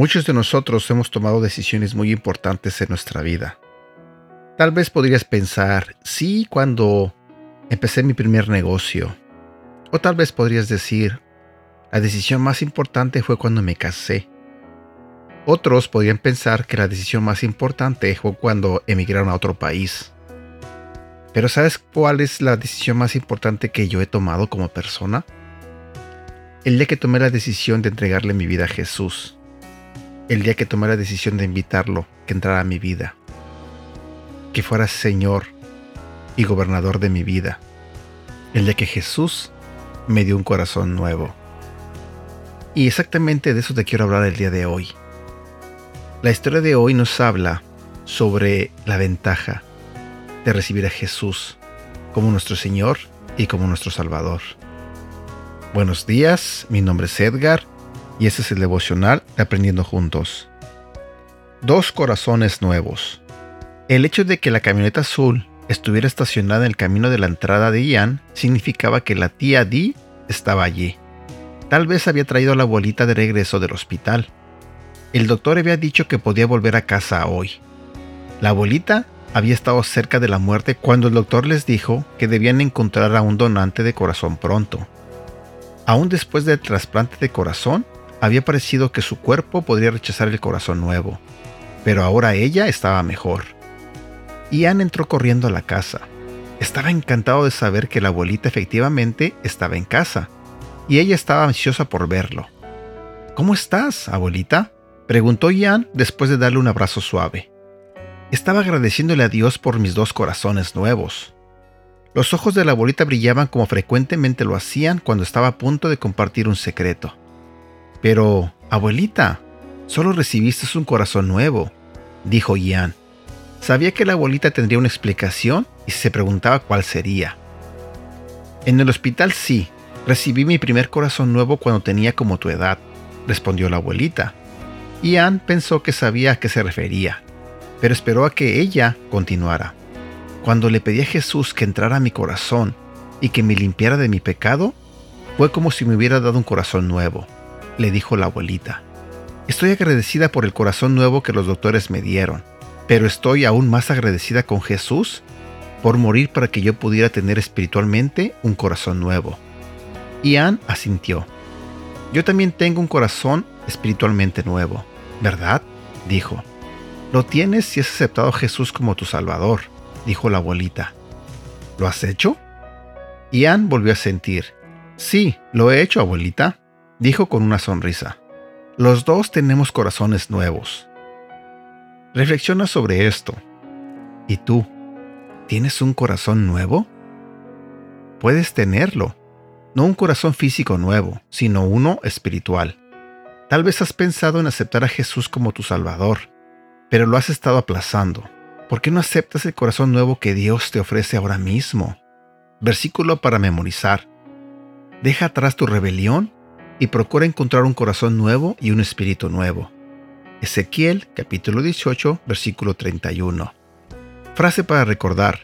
Muchos de nosotros hemos tomado decisiones muy importantes en nuestra vida. Tal vez podrías pensar, sí, cuando empecé mi primer negocio. O tal vez podrías decir, la decisión más importante fue cuando me casé. Otros podrían pensar que la decisión más importante fue cuando emigraron a otro país. Pero ¿sabes cuál es la decisión más importante que yo he tomado como persona? El día que tomé la decisión de entregarle mi vida a Jesús el día que tomé la decisión de invitarlo, que entrara a mi vida, que fuera Señor y gobernador de mi vida, el día que Jesús me dio un corazón nuevo. Y exactamente de eso te quiero hablar el día de hoy. La historia de hoy nos habla sobre la ventaja de recibir a Jesús como nuestro Señor y como nuestro Salvador. Buenos días, mi nombre es Edgar y ese es el devocional de Aprendiendo Juntos. Dos corazones nuevos. El hecho de que la camioneta azul estuviera estacionada en el camino de la entrada de Ian significaba que la tía Dee estaba allí. Tal vez había traído a la abuelita de regreso del hospital. El doctor había dicho que podía volver a casa hoy. La abuelita había estado cerca de la muerte cuando el doctor les dijo que debían encontrar a un donante de corazón pronto. Aún después del trasplante de corazón, había parecido que su cuerpo podría rechazar el corazón nuevo, pero ahora ella estaba mejor. Ian entró corriendo a la casa. Estaba encantado de saber que la abuelita efectivamente estaba en casa, y ella estaba ansiosa por verlo. ¿Cómo estás, abuelita? Preguntó Ian después de darle un abrazo suave. Estaba agradeciéndole a Dios por mis dos corazones nuevos. Los ojos de la abuelita brillaban como frecuentemente lo hacían cuando estaba a punto de compartir un secreto. Pero, abuelita, solo recibiste un corazón nuevo, dijo Ian. Sabía que la abuelita tendría una explicación y se preguntaba cuál sería. En el hospital sí, recibí mi primer corazón nuevo cuando tenía como tu edad, respondió la abuelita. Ian pensó que sabía a qué se refería, pero esperó a que ella continuara. Cuando le pedí a Jesús que entrara a mi corazón y que me limpiara de mi pecado, fue como si me hubiera dado un corazón nuevo le dijo la abuelita. Estoy agradecida por el corazón nuevo que los doctores me dieron, pero estoy aún más agradecida con Jesús por morir para que yo pudiera tener espiritualmente un corazón nuevo. Ian asintió. Yo también tengo un corazón espiritualmente nuevo, ¿verdad? dijo. Lo tienes si has aceptado a Jesús como tu Salvador, dijo la abuelita. ¿Lo has hecho? Ian volvió a sentir. Sí, lo he hecho, abuelita dijo con una sonrisa. Los dos tenemos corazones nuevos. Reflexiona sobre esto. ¿Y tú? ¿Tienes un corazón nuevo? Puedes tenerlo. No un corazón físico nuevo, sino uno espiritual. Tal vez has pensado en aceptar a Jesús como tu Salvador, pero lo has estado aplazando. ¿Por qué no aceptas el corazón nuevo que Dios te ofrece ahora mismo? Versículo para memorizar. Deja atrás tu rebelión y procura encontrar un corazón nuevo y un espíritu nuevo. Ezequiel capítulo 18 versículo 31. Frase para recordar.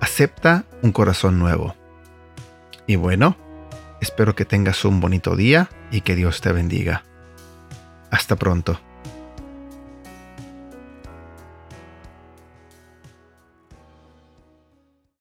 Acepta un corazón nuevo. Y bueno, espero que tengas un bonito día y que Dios te bendiga. Hasta pronto.